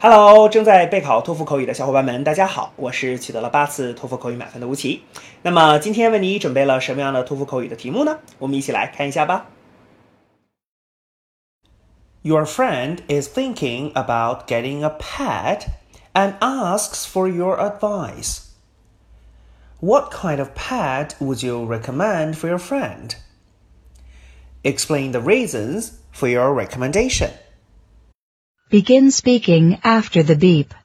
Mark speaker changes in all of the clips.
Speaker 1: Hello，正在备考托福口语的小伙伴们，大家好，我是取得了八次托福口语满分的吴奇。那么今天为你准备了什么样的托福口语的题目呢？我们一起来看一下吧。Your friend is thinking about getting a pet and asks for your advice. What kind of pet would you recommend for your friend? Explain the reasons for your recommendation.
Speaker 2: Begin speaking after the beep.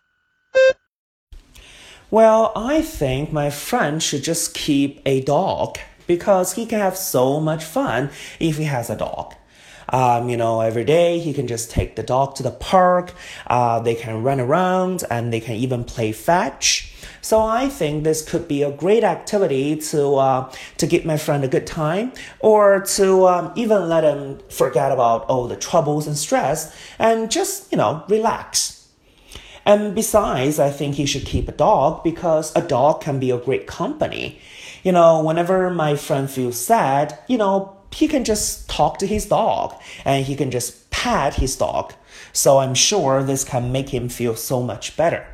Speaker 1: Well, I think my friend should just keep a dog because he can have so much fun if he has a dog. Um, you know, every day he can just take the dog to the park. Uh, they can run around and they can even play fetch. So I think this could be a great activity to uh, to give my friend a good time, or to um, even let him forget about all the troubles and stress and just you know relax. And besides, I think he should keep a dog because a dog can be a great company. You know, whenever my friend feels sad, you know, he can just talk to his dog and he can just pat his dog. So I'm sure this can make him feel so much better.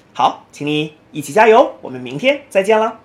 Speaker 1: 好，请你一起加油，我们明天再见了。